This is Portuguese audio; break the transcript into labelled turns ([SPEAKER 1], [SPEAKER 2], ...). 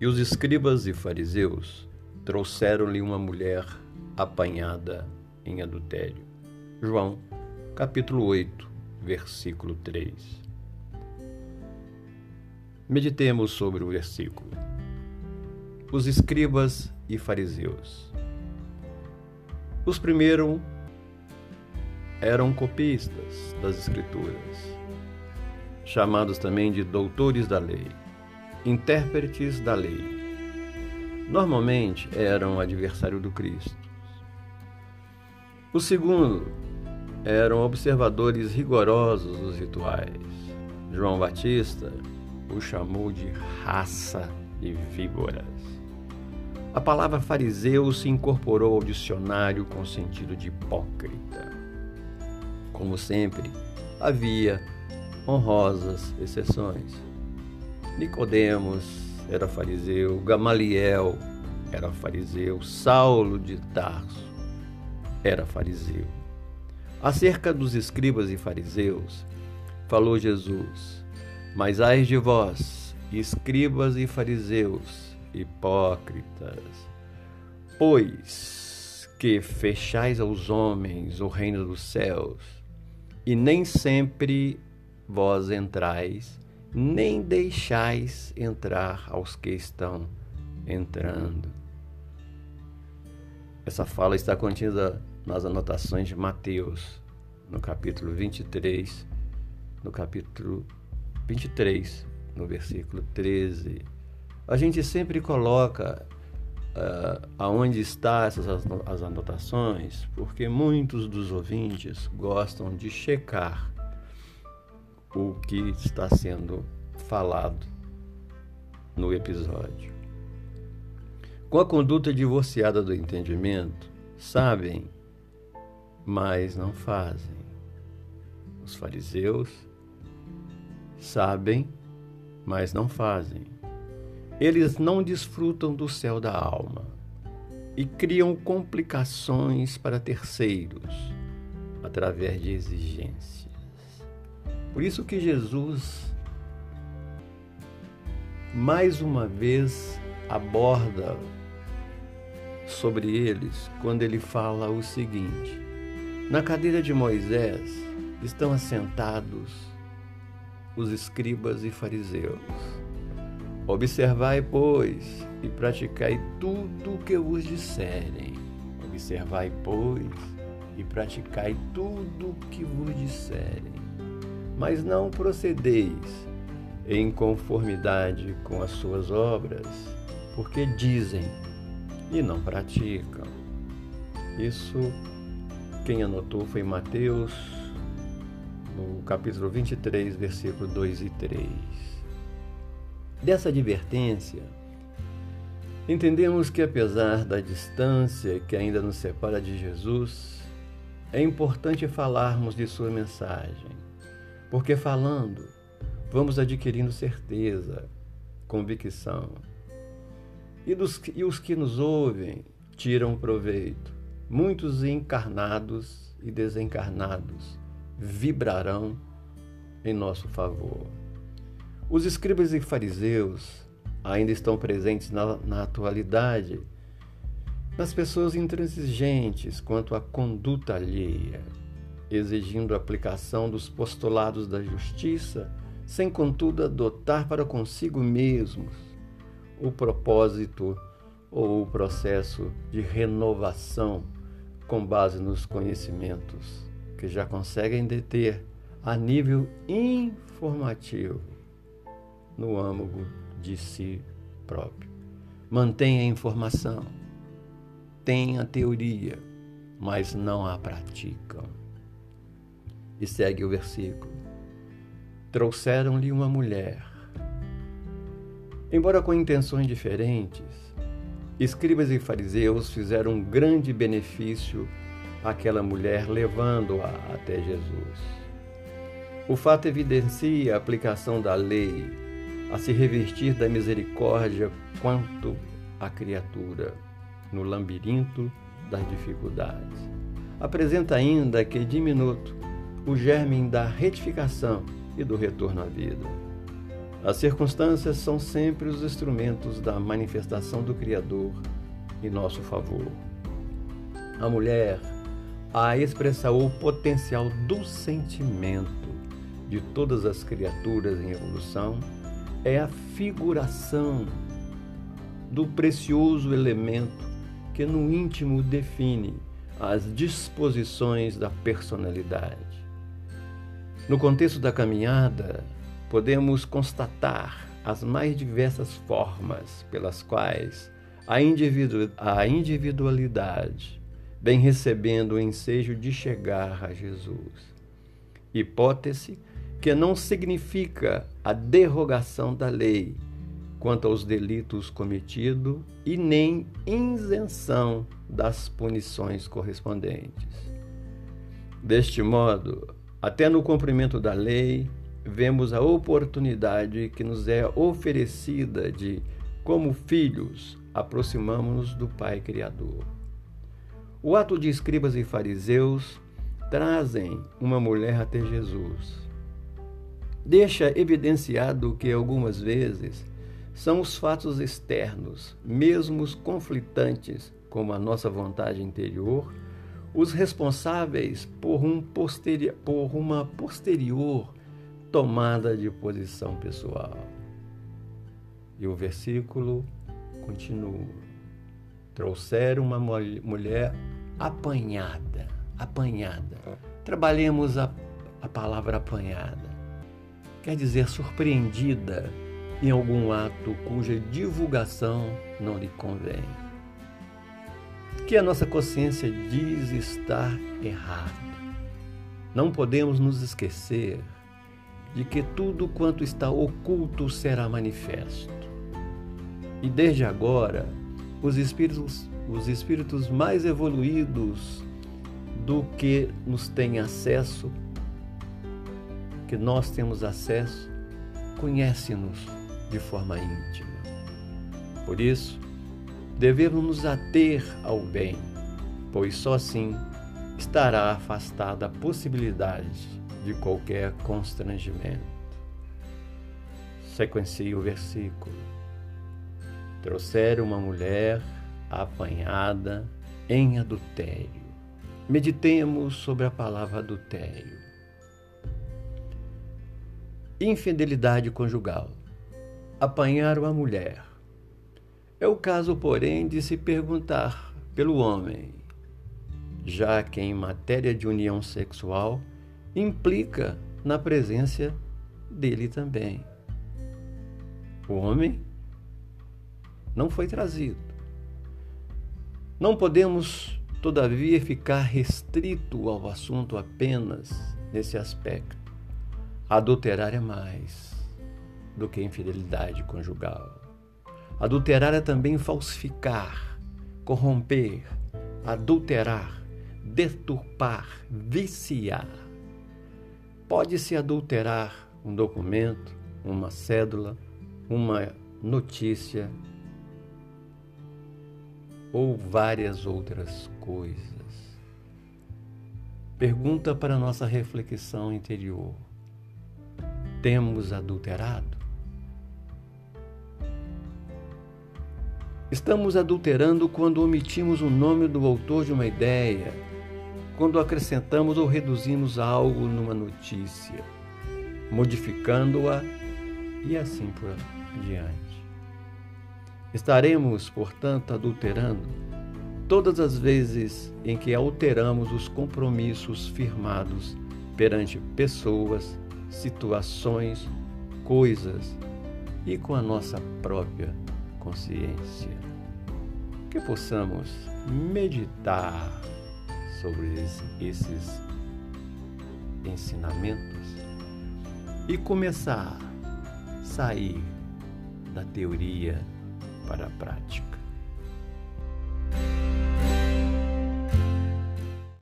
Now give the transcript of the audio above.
[SPEAKER 1] E os escribas e fariseus trouxeram-lhe uma mulher apanhada em adultério. João, capítulo 8, versículo 3. Meditemos sobre o versículo. Os escribas e fariseus. Os primeiros eram copistas das Escrituras, chamados também de doutores da lei intérpretes da lei. Normalmente eram adversário do Cristo. O segundo eram observadores rigorosos dos rituais. João Batista o chamou de raça de víboras. A palavra fariseu se incorporou ao dicionário com sentido de hipócrita. Como sempre, havia honrosas exceções. Nicodemos era fariseu, Gamaliel era fariseu, Saulo de Tarso era fariseu. Acerca dos escribas e fariseus, falou Jesus: Mas ai de vós, escribas e fariseus, hipócritas, pois que fechais aos homens o reino dos céus, e nem sempre vós entrais, nem deixais entrar aos que estão entrando. Essa fala está contida nas anotações de Mateus, no capítulo 23, no capítulo 23, no versículo 13. A gente sempre coloca uh, aonde está essas as anotações, porque muitos dos ouvintes gostam de checar o que está sendo falado no episódio. Com a conduta divorciada do entendimento, sabem, mas não fazem. Os fariseus sabem, mas não fazem. Eles não desfrutam do céu da alma e criam complicações para terceiros através de exigências. Por isso que Jesus mais uma vez aborda sobre eles quando ele fala o seguinte: Na cadeira de Moisés estão assentados os escribas e fariseus. Observai, pois, e praticai tudo o que vos disserem. Observai, pois, e praticai tudo o que vos disserem mas não procedeis em conformidade com as suas obras, porque dizem e não praticam. Isso quem anotou foi Mateus, no capítulo 23, versículo 2 e 3. Dessa advertência, entendemos que apesar da distância que ainda nos separa de Jesus, é importante falarmos de sua mensagem porque falando, vamos adquirindo certeza, convicção. E, dos, e os que nos ouvem tiram proveito. Muitos encarnados e desencarnados vibrarão em nosso favor. Os escribas e fariseus ainda estão presentes na, na atualidade nas pessoas intransigentes quanto à conduta alheia, exigindo a aplicação dos postulados da justiça, sem contudo adotar para consigo mesmos o propósito ou o processo de renovação com base nos conhecimentos que já conseguem deter a nível informativo no âmago de si próprio. Mantenha a informação, tenha a teoria, mas não a praticam. E segue o versículo. Trouxeram-lhe uma mulher. Embora com intenções diferentes, escribas e fariseus fizeram um grande benefício àquela mulher, levando-a até Jesus. O fato evidencia a aplicação da lei a se revestir da misericórdia quanto à criatura no labirinto das dificuldades. Apresenta ainda que diminuto o germe da retificação e do retorno à vida. As circunstâncias são sempre os instrumentos da manifestação do Criador em nosso favor. A mulher, a expressar o potencial do sentimento de todas as criaturas em evolução, é a figuração do precioso elemento que no íntimo define as disposições da personalidade. No contexto da caminhada, podemos constatar as mais diversas formas pelas quais a, individu a individualidade vem recebendo o ensejo de chegar a Jesus. Hipótese que não significa a derrogação da lei quanto aos delitos cometidos e nem isenção das punições correspondentes. Deste modo, até no cumprimento da lei, vemos a oportunidade que nos é oferecida de, como filhos, aproximamos-nos do Pai Criador. O ato de escribas e fariseus trazem uma mulher até Jesus deixa evidenciado que algumas vezes são os fatos externos, mesmo os conflitantes, como a nossa vontade interior, os responsáveis por, um posteri por uma posterior tomada de posição pessoal. E o versículo continua: trouxeram uma mulher apanhada, apanhada. Trabalhemos a, a palavra apanhada quer dizer surpreendida em algum ato cuja divulgação não lhe convém. Que a nossa consciência diz estar errado. Não podemos nos esquecer de que tudo quanto está oculto será manifesto. E desde agora, os espíritos, os espíritos mais evoluídos do que nos têm acesso que nós temos acesso, conhece-nos de forma íntima. Por isso, devemos nos ater ao bem, pois só assim estará afastada a possibilidade de qualquer constrangimento. Sequencie o versículo. Trouxeram uma mulher apanhada em adultério. Meditemos sobre a palavra adultério infidelidade conjugal, apanhar uma mulher. É o caso, porém, de se perguntar pelo homem, já que em matéria de união sexual implica na presença dele também. O homem não foi trazido. Não podemos, todavia, ficar restrito ao assunto apenas nesse aspecto. Adulterar é mais do que infidelidade conjugal. Adulterar é também falsificar, corromper, adulterar, deturpar, viciar. Pode-se adulterar um documento, uma cédula, uma notícia ou várias outras coisas. Pergunta para nossa reflexão interior temos adulterado? Estamos adulterando quando omitimos o nome do autor de uma ideia, quando acrescentamos ou reduzimos algo numa notícia, modificando-a e assim por diante. Estaremos, portanto, adulterando todas as vezes em que alteramos os compromissos firmados perante pessoas, situações, coisas e com a nossa própria consciência. Que possamos meditar sobre esses ensinamentos e começar a sair da teoria para a prática.